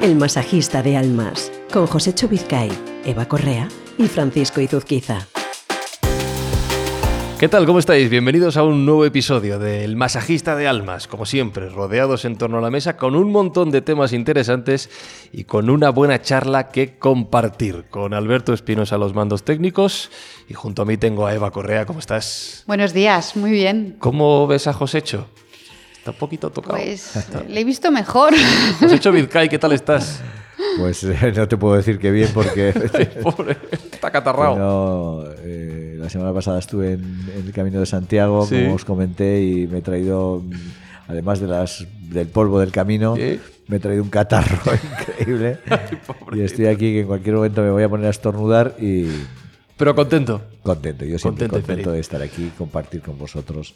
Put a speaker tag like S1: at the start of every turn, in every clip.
S1: El masajista de almas, con José Vizcay, Eva Correa y Francisco Izuzquiza.
S2: ¿Qué tal? ¿Cómo estáis? Bienvenidos a un nuevo episodio del Masajista de Almas, como siempre, rodeados en torno a la mesa con un montón de temas interesantes y con una buena charla que compartir. Con Alberto Espinosa a los mandos técnicos y junto a mí tengo a Eva Correa. ¿Cómo estás?
S3: Buenos días, muy bien.
S2: ¿Cómo ves a Josécho? Está un poquito tocado.
S3: Pues le he visto mejor.
S2: Josécho Vizcay, ¿qué tal estás?
S4: Pues eh, no te puedo decir que bien porque...
S2: Pobre, está catarrado.
S4: No, eh, la semana pasada estuve en, el Camino de Santiago, como os comenté, y me he traído, además de las, del polvo del camino, me he traído un catarro increíble. y estoy aquí que en cualquier momento me voy a poner a estornudar y...
S2: Pero contento.
S4: Contento, yo siempre contento, contento de estar aquí, compartir con vosotros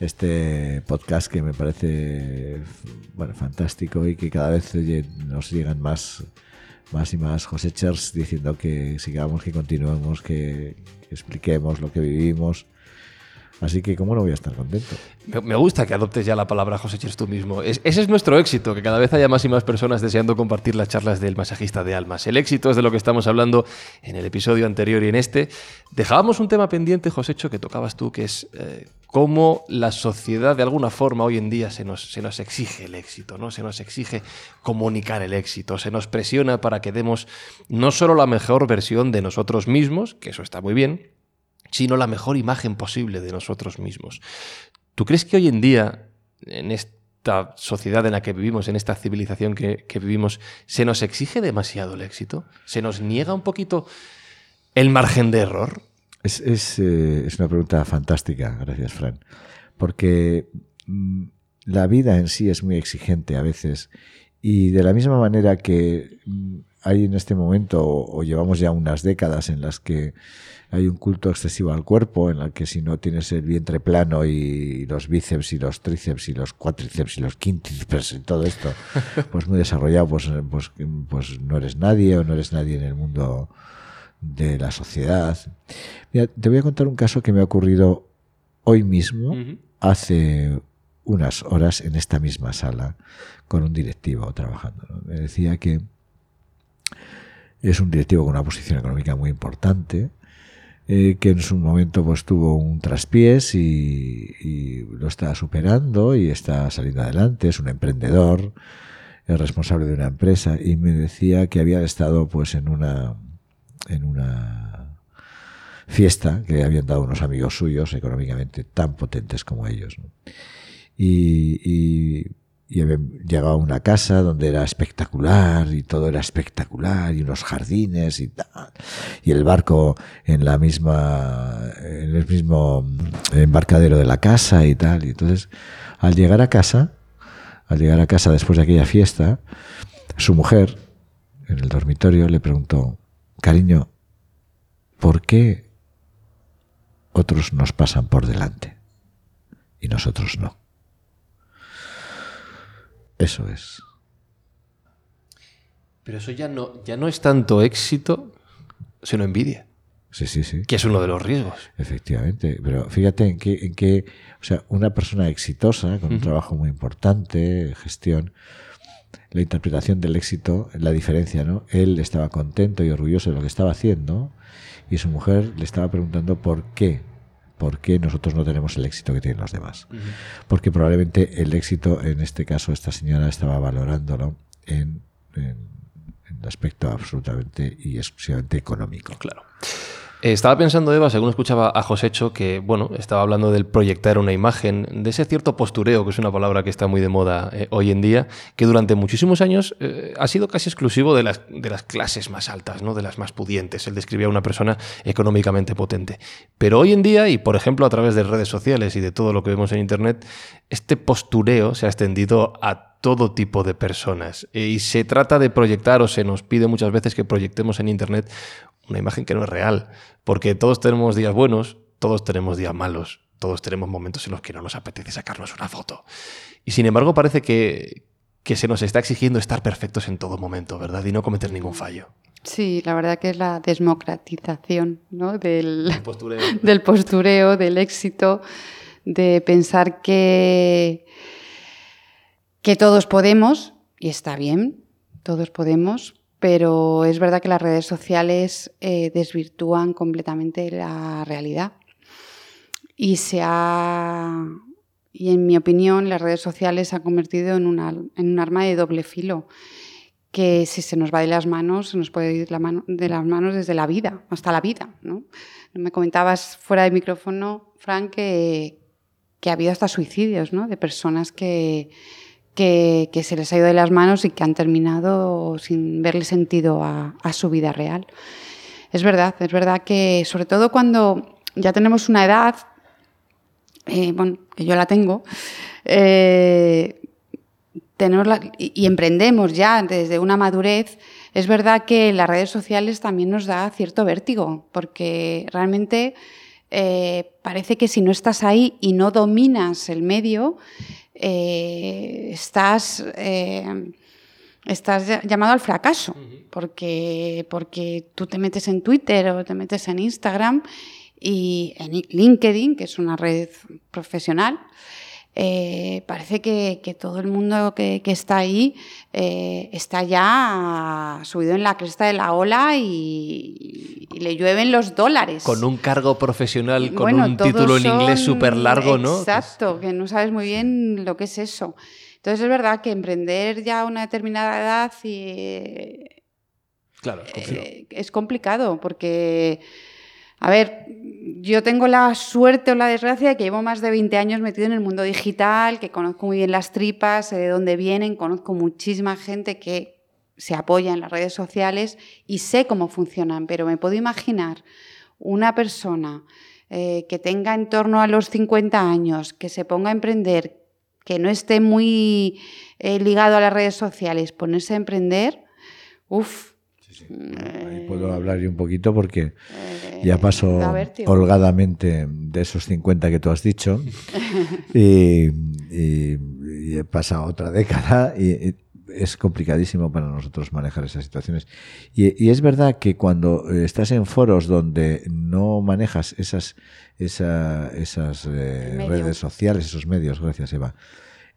S4: este podcast que me parece bueno, fantástico y que cada vez nos llegan más, más y más cosechers diciendo que sigamos, que continuemos, que, expliquemos lo que vivimos. Así que, ¿cómo no voy a estar contento?
S2: Me gusta que adoptes ya la palabra cosechers tú mismo. ese es nuestro éxito, que cada vez haya más y más personas deseando compartir las charlas del masajista de almas. El éxito es de lo que estamos hablando en el episodio anterior y en este. Dejábamos un tema pendiente, Josecho, que tocabas tú, que es eh, cómo la sociedad de alguna forma hoy en día se nos, se nos exige el éxito, ¿no? Se nos exige comunicar el éxito, se nos presiona para que demos no solo la mejor versión de nosotros mismos, que eso está muy bien, sino la mejor imagen posible de nosotros mismos. ¿Tú crees que hoy en día, en esta sociedad en la que vivimos, en esta civilización que, vivimos, se nos exige demasiado el éxito? ¿Se nos niega un poquito el margen de error?
S4: Es, eh, una pregunta fantástica, gracias Fran, porque mm, la vida en sí es muy exigente a veces y de la misma manera que mm, hay en este momento o, llevamos ya unas décadas en las que hay un culto excesivo al cuerpo, en el que si no tienes el vientre plano y los bíceps y los tríceps y los cuádriceps y los quínticeps y todo esto, pues muy desarrollado, pues, pues, pues no eres nadie o no eres nadie en el mundo de la sociedad. Mira, te voy a contar un caso que me ha ocurrido hoy mismo, hace unas horas, en esta misma sala, con un directivo trabajando. Me decía que es un directivo con una posición económica muy importante, eh, que en su momento pues tuvo un traspiés y, lo está superando y está saliendo adelante, es un emprendedor, es responsable de una empresa y me decía que había estado pues en una en una fiesta que le habían dado unos amigos suyos económicamente tan potentes como ellos. Y, y llegado a una casa donde era espectacular y todo era espectacular y unos jardines y tal. Y el barco en la misma, en el mismo embarcadero de la casa y tal. Y entonces, al llegar a casa, al llegar a casa después de aquella fiesta, su mujer, en el dormitorio, le preguntó, Cariño, ¿por qué otros nos pasan por delante y nosotros no? Eso es.
S2: Pero eso ya no, ya no es tanto éxito, sino envidia.
S4: Sí, sí, sí.
S2: Que es uno de los riesgos.
S4: Efectivamente. Pero fíjate en que, en que o sea, una persona exitosa, con un trabajo muy importante, gestión, la interpretación del éxito, la diferencia, ¿no? Él estaba contento y orgulloso de lo que estaba haciendo y su mujer le estaba preguntando por qué, por qué nosotros no tenemos el éxito que tienen los demás. Porque probablemente el éxito, en este caso, esta señora estaba valorándolo en, en, en aspecto absolutamente y exclusivamente económico.
S2: Claro. Eh, estaba pensando, Eva, según escuchaba a Josécho, que bueno, estaba hablando del proyectar una imagen, de ese cierto postureo, que es una palabra que está muy de moda eh, hoy en día, que durante muchísimos años eh, ha sido casi exclusivo de las, clases más altas, ¿no? de las más pudientes. Él describía a una persona económicamente potente. Pero hoy en día, y por ejemplo a través de redes sociales y de todo lo que vemos en Internet, este postureo se ha extendido a todo tipo de personas. Y se trata de proyectar, o se nos pide muchas veces que proyectemos en Internet una imagen que no es real, porque todos tenemos días buenos, todos tenemos días malos, todos tenemos momentos en los que no nos apetece sacarnos una foto. Y sin embargo parece que, que se nos está exigiendo estar perfectos en todo momento, ¿verdad? Y no cometer ningún fallo.
S3: Sí, la verdad que es la desmocratización ¿no? del, postureo. del postureo, del éxito, de pensar que, que todos podemos, y está bien, todos podemos, pero es verdad que las redes sociales eh, desvirtúan completamente la realidad. Y se ha, y en mi opinión, las redes sociales se han convertido en, en un arma de doble filo que si se nos va de las manos, se nos puede ir de las manos desde la vida, hasta la vida. ¿no? Me comentabas fuera de micrófono, Frank, que, que ha habido hasta suicidios ¿no? de personas que, que, se les ha ido de las manos y que han terminado sin verle sentido a, su vida real. Es verdad, es verdad que sobre todo cuando ya tenemos una edad, eh, bueno, que yo la tengo, eh, y, emprendemos ya desde una madurez, es verdad que las redes sociales también nos da cierto vértigo, porque realmente eh, parece que si no estás ahí y no dominas el medio, eh, estás, eh, estás llamado al fracaso, porque, porque tú te metes en Twitter o te metes en Instagram y en LinkedIn, que es una red profesional, eh, parece que, todo el mundo que, está ahí eh, está ya subido en la cresta de la ola y, le llueven los dólares.
S2: Con un cargo profesional, con un título en inglés súper largo, ¿no?
S3: Exacto, que no sabes muy bien lo que es eso. Entonces es verdad que emprender ya a una determinada edad y,
S2: claro,
S3: es eh, complicado porque a ver, yo tengo la suerte o la desgracia de que llevo más de 20 años metido en el mundo digital, que conozco muy bien las tripas, sé de dónde vienen, conozco muchísima gente que se apoya en las redes sociales y sé cómo funcionan, pero me puedo imaginar una persona eh, que tenga en torno a los 50 años, que se ponga a emprender, que no esté muy eh, ligado a las redes sociales, ponerse a emprender, uff,
S4: Ahí puedo hablar yo un poquito porque eh, ya paso holgadamente de esos 50 que tú has dicho. Y, he pasado otra década y, es complicadísimo para nosotros manejar esas situaciones. Y, es verdad que cuando estás en foros donde no manejas esas, esas eh, redes sociales, esos medios, gracias Eva,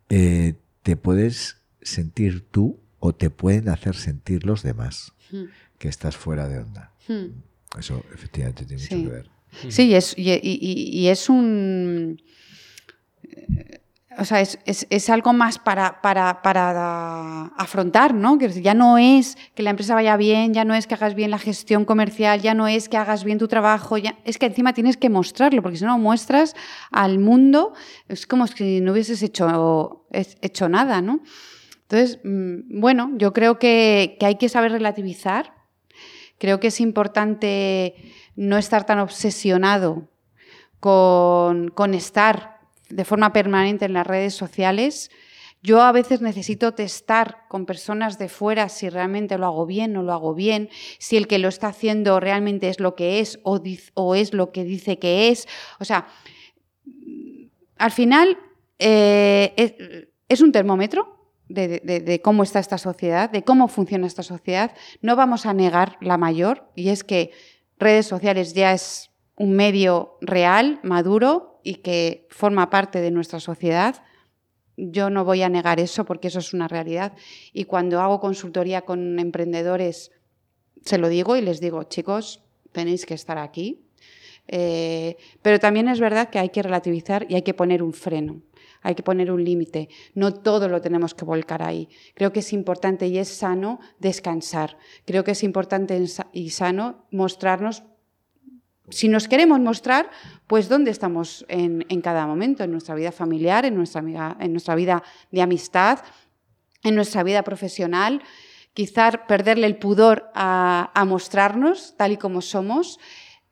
S4: eh, te puedes sentir tú o te pueden hacer sentir los demás. Hmm. que estás fuera de onda. Hmm. Eso efectivamente tiene mucho que ver.
S3: Sí, es, y, es un... Eh, o sea, es, es, algo más para, para, para, afrontar, ¿no? Que ya no es que la empresa vaya bien, ya no es que hagas bien la gestión comercial, ya no es que hagas bien tu trabajo, ya, es que encima tienes que mostrarlo, porque si no lo muestras al mundo, es como si no hubieses hecho, hecho nada, ¿no? Entonces, mm, bueno, yo creo que, hay que saber relativizar. Creo que es importante no estar tan obsesionado con, estar de forma permanente en las redes sociales. Yo a veces necesito testar con personas de fuera si realmente lo hago bien o no lo hago bien, si el que lo está haciendo realmente es lo que es o, es lo que dice que es. O sea, al final eh, es un termómetro de, cómo está esta sociedad, de cómo funciona esta sociedad. No vamos a negar la mayor, y es que redes sociales ya es un medio real, maduro y que forma parte de nuestra sociedad. Yo no voy a negar eso porque eso es una realidad. Y cuando hago consultoría con emprendedores, se lo digo y les digo, chicos, tenéis que estar aquí. Eh, pero también es verdad que hay que relativizar y hay que poner un freno hay que poner un límite. No todo lo tenemos que volcar ahí. Creo que es importante y es sano descansar. Creo que es importante y sano mostrarnos si nos queremos mostrar, pues dónde estamos en, cada momento, en nuestra vida familiar, en nuestra, vida de amistad, en nuestra vida profesional, quizás perderle el pudor a, a, mostrarnos tal y como somos,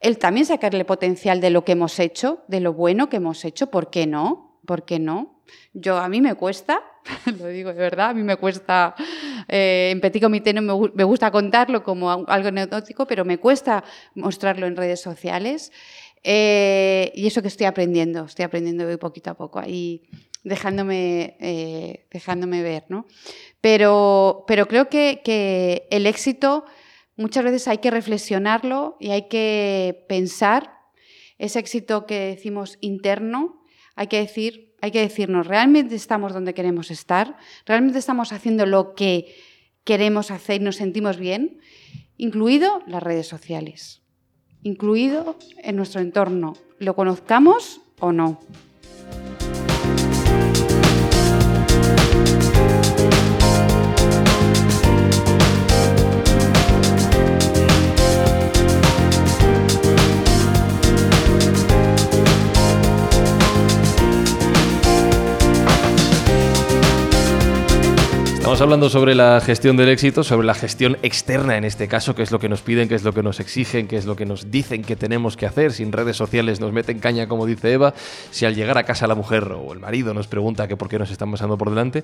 S3: el también sacarle potencial de lo que hemos hecho, de lo bueno que hemos hecho, ¿por qué no? ¿Por qué no? Yo, a mí me cuesta, lo digo de verdad, a mí me cuesta, eh, en Petit Comité no me, gusta contarlo como algo anecdótico, pero me cuesta mostrarlo en redes sociales. Eh, y eso que estoy aprendiendo, estoy aprendiendo muy poquito a poco ahí dejándome, eh, dejándome ver, ¿no? Pero, pero creo que, que el éxito muchas veces hay que reflexionarlo y hay que pensar ese éxito que decimos interno, hay que decir, hay que decirnos, ¿realmente estamos donde queremos estar? ¿Realmente estamos haciendo lo que queremos hacer y nos sentimos bien, incluido las redes sociales, incluido en nuestro entorno, lo conozcamos o no.
S2: Estamos hablando sobre la gestión del éxito, sobre la gestión externa en este caso, que es lo que nos piden, que es lo que nos exigen, que es lo que nos dicen que tenemos que hacer. Sin redes sociales nos meten caña, como dice Eva. Si al llegar a casa la mujer o el marido nos pregunta que por qué nos están pasando por delante.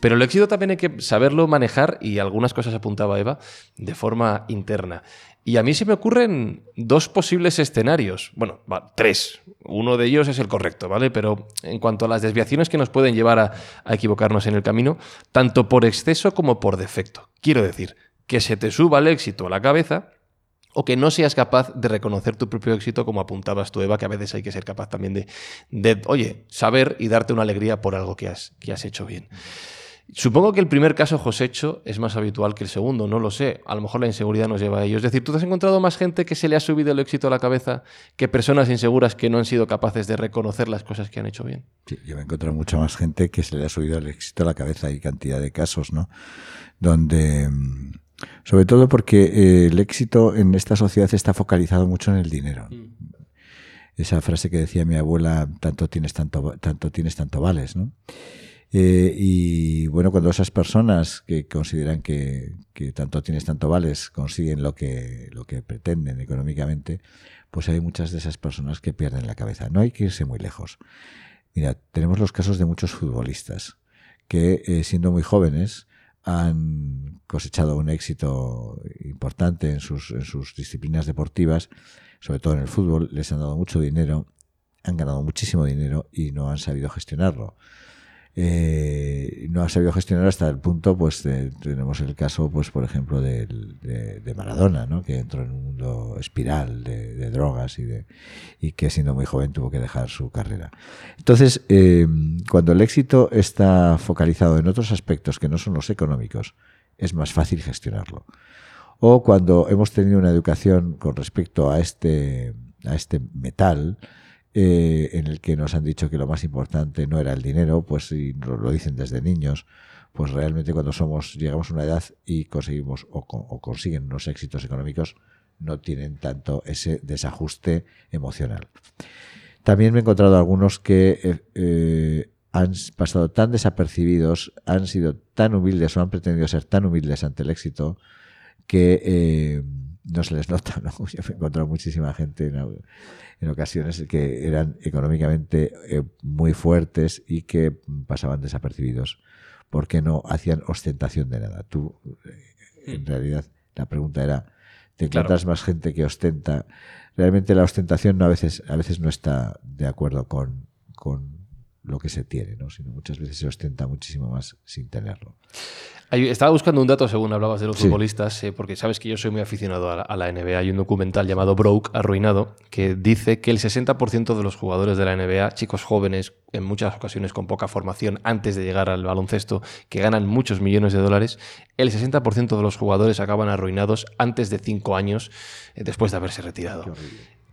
S2: Pero el éxito también hay que saberlo manejar y algunas cosas apuntaba Eva de forma interna. Y a mí se me ocurren dos posibles escenarios. Bueno, tres. Uno de ellos es el correcto, ¿vale? Pero en cuanto a las desviaciones que nos pueden llevar a, equivocarnos en el camino, tanto por exceso como por defecto. Quiero decir, que se te suba el éxito a la cabeza o que no seas capaz de reconocer tu propio éxito, como apuntabas tú, Eva, que a veces hay que ser capaz también de, de oye, saber y darte una alegría por algo que has, que has hecho bien. Supongo que el primer caso, Josécho, es más habitual que el segundo, no lo sé. A lo mejor la inseguridad nos lleva a ello. Es decir, ¿tú te has encontrado más gente que se le ha subido el éxito a la cabeza que personas inseguras que no han sido capaces de reconocer las cosas que han hecho bien?
S4: Sí, yo me he encontrado mucha más gente que se le ha subido el éxito a la cabeza. Hay cantidad de casos, ¿no? Donde. mm, Sobre todo porque eh, el éxito en esta sociedad está focalizado mucho en el dinero. Esa frase que decía mi abuela, tanto tienes, tanto, tanto tienes, tanto vales, ¿no? Eh, y bueno, cuando esas personas que consideran que, tanto tienes, tanto vales, consiguen lo que, lo que pretenden económicamente, pues hay muchas de esas personas que pierden la cabeza. No hay que irse muy lejos. Mira, tenemos los casos de muchos futbolistas que, eh, siendo muy jóvenes, han cosechado un éxito importante en sus, en sus disciplinas deportivas, sobre todo en el fútbol, les han dado mucho dinero, han ganado muchísimo dinero y no han sabido gestionarlo eh, no ha sabido gestionar hasta el punto, pues tenemos el caso, pues por ejemplo, de, de, de, Maradona, que entró en un mundo espiral de, de, drogas y, de, y que siendo muy joven tuvo que dejar su carrera. Entonces, eh, cuando el éxito está focalizado en otros aspectos que no son los económicos, es más fácil gestionarlo. O cuando hemos tenido una educación con respecto a este, a este metal, eh, en el que nos han dicho que lo más importante no era el dinero, pues si lo, dicen desde niños, pues realmente cuando somos llegamos a una edad y conseguimos o, consiguen unos éxitos económicos, no tienen tanto ese desajuste emocional. También me he encontrado algunos que eh, eh, han pasado tan desapercibidos, han sido tan humildes o han pretendido ser tan humildes ante el éxito que no se les nota. ¿no? Yo he encontrado muchísima gente en, en ocasiones que eran económicamente eh, muy fuertes y que pasaban desapercibidos porque no hacían ostentación de nada. Tú, eh, en realidad, la pregunta era, ¿te encuentras claro. más gente que ostenta? Realmente la ostentación no, a, veces, a veces no está de acuerdo con, con lo que se tiene, ¿no? sino muchas veces se ostenta muchísimo más sin tenerlo.
S2: Estaba buscando un dato según hablabas de los sí. futbolistas, eh, porque sabes que yo soy muy aficionado a la, a la, NBA. Hay un documental llamado Broke, Arruinado, que dice que el 60% de los jugadores de la NBA, chicos jóvenes, en muchas ocasiones con poca formación antes de llegar al baloncesto, que ganan muchos millones de dólares, el 60% de los jugadores acaban arruinados antes de 5 años eh, después de haberse retirado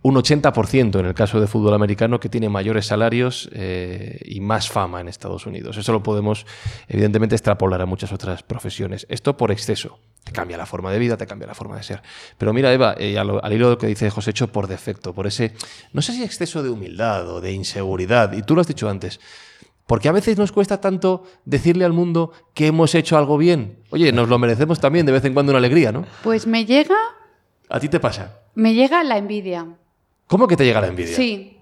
S2: un 80% en el caso de fútbol americano que tiene mayores salarios eh, y más fama en Estados Unidos. Eso lo podemos, evidentemente, extrapolar a muchas otras profesiones. Esto por exceso. Te cambia la forma de vida, te cambia la forma de ser. Pero mira, Eva, eh, al, al, hilo de lo que dice José Hecho, por defecto, por ese, no sé si exceso de humildad o de inseguridad, y tú lo has dicho antes, porque a veces nos cuesta tanto decirle al mundo que hemos hecho algo bien. Oye, nos lo merecemos también de vez en cuando una alegría, ¿no?
S3: Pues me llega...
S2: ¿A ti te pasa?
S3: Me llega la envidia.
S2: ¿Cómo que te llega la envidia?
S3: Sí,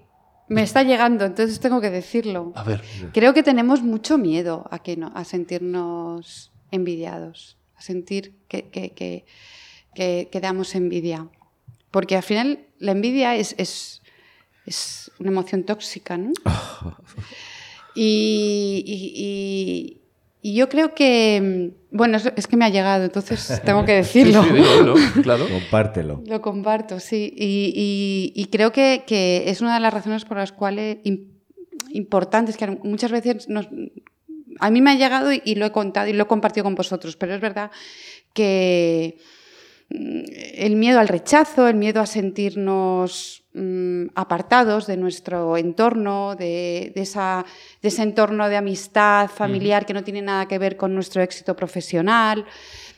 S3: me está llegando, entonces tengo que decirlo.
S2: A ver.
S3: Creo que tenemos mucho miedo a, que no, a sentirnos envidiados, a sentir que, que, que, que, que damos envidia. Porque al final la envidia es, es, es una emoción tóxica, ¿no? y, y, y, yo creo que, bueno, es, que me ha llegado, entonces tengo que decirlo.
S2: sí, sí, claro.
S4: Compártelo.
S3: Lo comparto, sí. Y, y, y creo que, que, es una de las razones por las cuales importantes, que muchas veces nos, a mí me ha llegado y, lo he contado y lo he compartido con vosotros, pero es verdad que mm, el miedo al rechazo, el miedo a sentirnos mm, apartados de nuestro entorno, de, esa, ese entorno de amistad familiar que no tiene nada que ver con nuestro éxito profesional,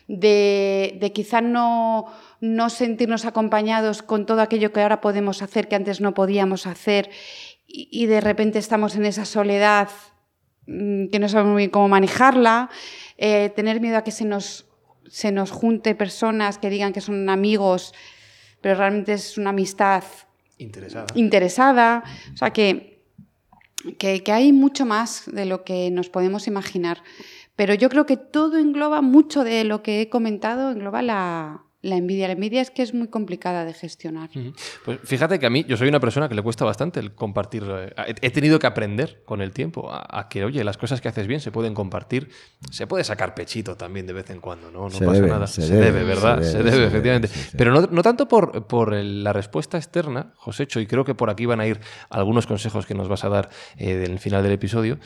S3: de, de quizá no, no sentirnos acompañados con todo aquello que ahora podemos hacer, que antes no podíamos hacer, y, de repente estamos en esa soledad mm, que no sabemos muy bien cómo manejarla, eh, tener miedo a que se nos, se nos junte personas que digan que son amigos, pero realmente es una amistad
S2: interesada.
S3: interesada. O sea que, que, que hay mucho más de lo que nos podemos imaginar. Pero yo creo que todo engloba, mucho de lo que he comentado, engloba la, la envidia. La envidia es que es muy complicada de gestionar.
S2: Pues fíjate que a mí, yo soy una persona que le cuesta bastante el compartir. Eh, he tenido que aprender con el tiempo a, que, oye, las cosas que haces bien se pueden compartir. Se puede sacar pechito también de vez en cuando, ¿no? No pasa nada. Se, debe, ¿verdad? Se debe, efectivamente. Pero no, tanto por, por la respuesta externa, Josécho, y creo que por aquí van a ir algunos consejos que nos vas a dar eh, del final del episodio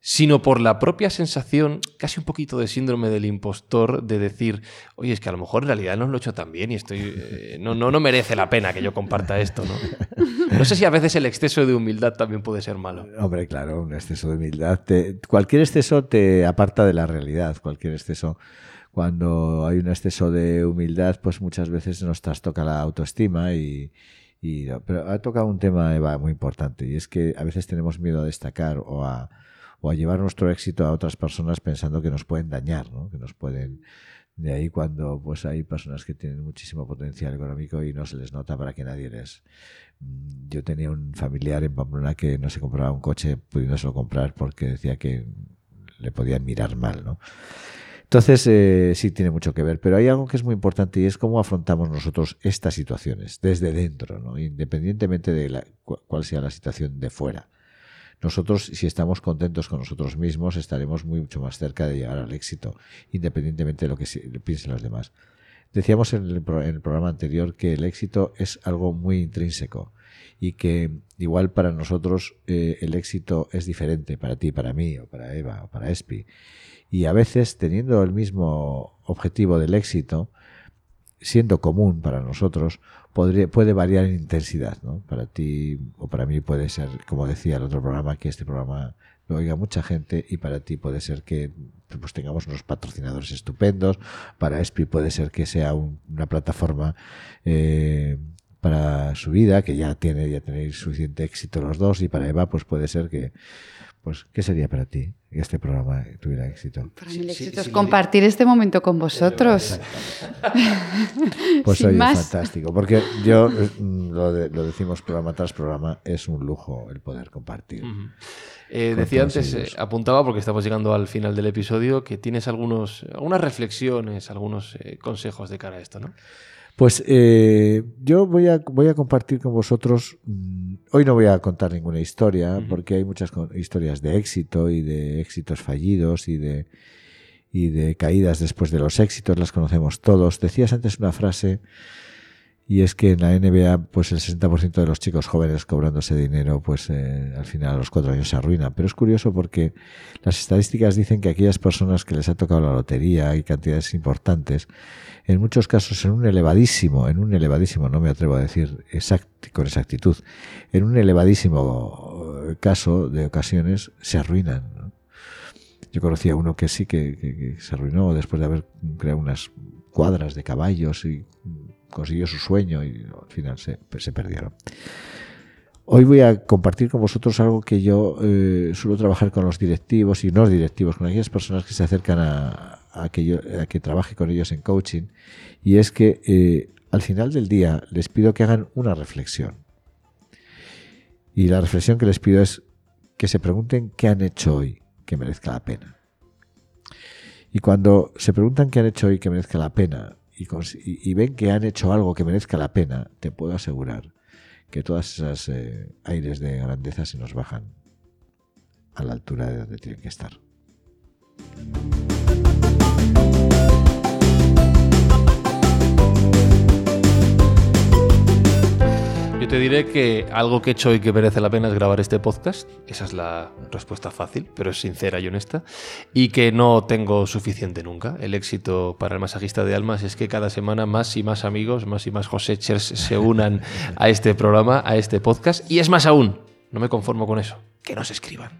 S2: sino por la propia sensación, casi un poquito de síndrome del impostor, de decir, oye, es que a lo mejor en realidad no lo he hecho tan bien y estoy, eh, no, no, no merece la pena que yo comparta esto, ¿no? No sé si a veces el exceso de humildad también puede ser malo.
S4: Hombre, claro, un exceso de humildad. cualquier exceso te aparta de la realidad, cualquier exceso. Cuando hay un exceso de humildad, pues muchas veces nos trastoca la autoestima y, pero ha tocado un tema, Eva, muy importante, y es que a veces tenemos miedo a destacar o a o a llevar nuestro éxito a otras personas pensando que nos pueden dañar, ¿no? que nos pueden... De ahí cuando pues hay personas que tienen muchísimo potencial económico y no se les nota para que nadie les... Mm, yo tenía un familiar en Pamplona que no se compraba un coche pudiéndoselo comprar porque decía que le podían mirar mal, ¿no? Entonces, eh, sí tiene mucho que ver, pero hay algo que es muy importante y es cómo afrontamos nosotros estas situaciones desde dentro, ¿no? independientemente de la, cuál sea la situación de fuera nosotros, si estamos contentos con nosotros mismos, estaremos mucho más cerca de llegar al éxito, independientemente de lo que piensen los demás. Decíamos en el, programa anterior que el éxito es algo muy intrínseco y que igual para nosotros eh, el éxito es diferente para ti, para mí, o para Eva, o para Espi. Y a veces, teniendo el mismo objetivo del éxito, siendo común para nosotros, puede variar en intensidad. ¿no? Para ti o para mí puede ser, como decía el otro programa, que este programa lo oiga mucha gente y para ti puede ser que pues, tengamos unos patrocinadores estupendos, para ESPI puede ser que sea una plataforma eh, para su vida, que ya tiene, ya tenéis suficiente éxito los dos, y para Eva pues puede ser que pues, ¿qué sería para ti que este programa tuviera éxito?
S3: Para mí el éxito es compartir este momento con vosotros.
S4: pues oye, fantástico. Porque yo, mm, lo, decimos programa tras programa, es un lujo el poder compartir.
S2: Eh, decía antes, eh, apuntaba porque estamos llegando al final del episodio, que tienes algunos, algunas reflexiones, algunos eh, consejos de cara a esto, ¿no?
S4: Pues eh, yo voy a, voy a compartir con vosotros, mm, hoy no voy a contar ninguna historia, porque hay muchas historias de éxito y de éxitos fallidos y de, y de caídas después de los éxitos, las conocemos todos. Decías antes una frase y es que en la NBA pues el 60% de los chicos jóvenes cobrando ese dinero pues eh, al final a los cuatro años se arruinan. Pero es curioso porque las estadísticas dicen que aquellas personas que les ha tocado la lotería y cantidades importantes, en muchos casos en un elevadísimo, en un elevadísimo, no me atrevo a decir con exactitud, en un elevadísimo eh, caso de ocasiones se arruinan. Yo conocía uno que sí que, que se arruinó después de haber creado unas cuadras de caballos y consiguió su sueño y al final se, se perdieron. Hoy voy a compartir con vosotros algo que yo eh, suelo trabajar con los directivos y no los directivos, con aquellas personas que se acercan a, a, que, yo, a que trabaje con ellos en coaching, y es que eh, al final del día les pido que hagan una reflexión. Y la reflexión que les pido es que se pregunten qué han hecho hoy que merezca la pena. Y cuando se preguntan qué han hecho hoy que merezca la pena, y, ven que han hecho algo que merezca la pena, te puedo asegurar que todas esas eh, aires de grandeza se nos bajan a la altura de donde tienen que estar.
S2: Yo te diré que algo que he hecho y que merece la pena es grabar este podcast. Esa es la respuesta fácil, pero es sincera y honesta. Y que no tengo suficiente nunca. El éxito para el masajista de almas es que cada semana más y más amigos, más y más Josechers se unan a este programa, a este podcast. Y es más aún, no me conformo con eso. Que nos escriban.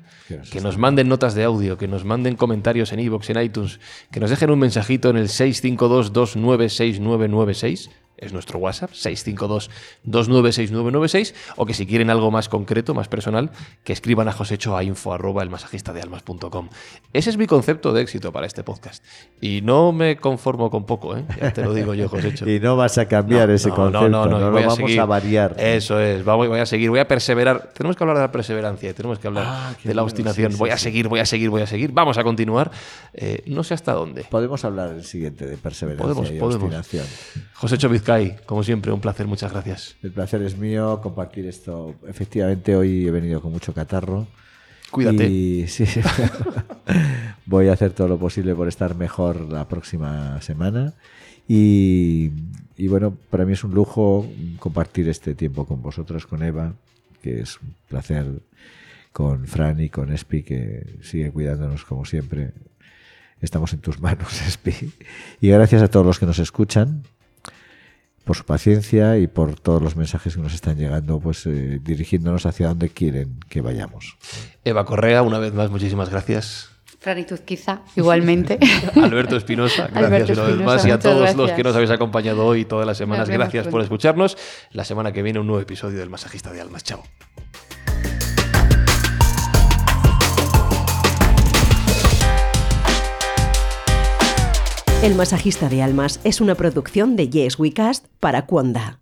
S2: Que nos manden notas de audio, que nos manden comentarios en iVoox, en iTunes, que nos dejen un mensajito en el 652-296996 es nuestro WhatsApp, 652-296996, o que si quieren algo más concreto, más personal, que escriban a Josecho a info arroba el masajista de almas.com. Ese es mi concepto de éxito para este podcast. Y no me conformo con poco, ¿eh? ya te lo digo yo, Josecho.
S4: y no vas a cambiar ese concepto, no, no, no, voy vamos a, variar.
S2: Eso es, voy a seguir, voy a perseverar. Tenemos que hablar de la perseverancia, tenemos que hablar ah, de la obstinación. voy a seguir, voy a seguir, voy a seguir. Vamos a continuar. Eh, no sé hasta dónde.
S4: Podemos hablar el siguiente de perseverancia podemos, y podemos. obstinación.
S2: Josecho Vizcay, como siempre, un placer, muchas gracias.
S4: El placer es mío compartir esto. Efectivamente, hoy he venido con mucho catarro.
S2: Cuídate.
S4: sí, voy a hacer todo lo posible por estar mejor la próxima semana. Y, bueno, para mí es un lujo compartir este tiempo con vosotros, con Eva, que es un placer, con Fran y con Espi, que sigue cuidándonos como siempre. Estamos en tus manos, Espi. Y gracias a todos los que nos escuchan por su paciencia y por todos los mensajes que nos están llegando, pues eh, dirigiéndonos hacia donde quieren que vayamos.
S2: Eva Correa, una vez más, muchísimas gracias.
S3: Franitud quizá, igualmente.
S2: Alberto Espinosa, gracias una vez más. Y a todos los que nos habéis acompañado hoy todas las semanas, gracias por escucharnos. La semana que viene un nuevo episodio del Masajista de Almas. Chao.
S1: El masajista de almas es una producción de Yes We Cast para Cuonda.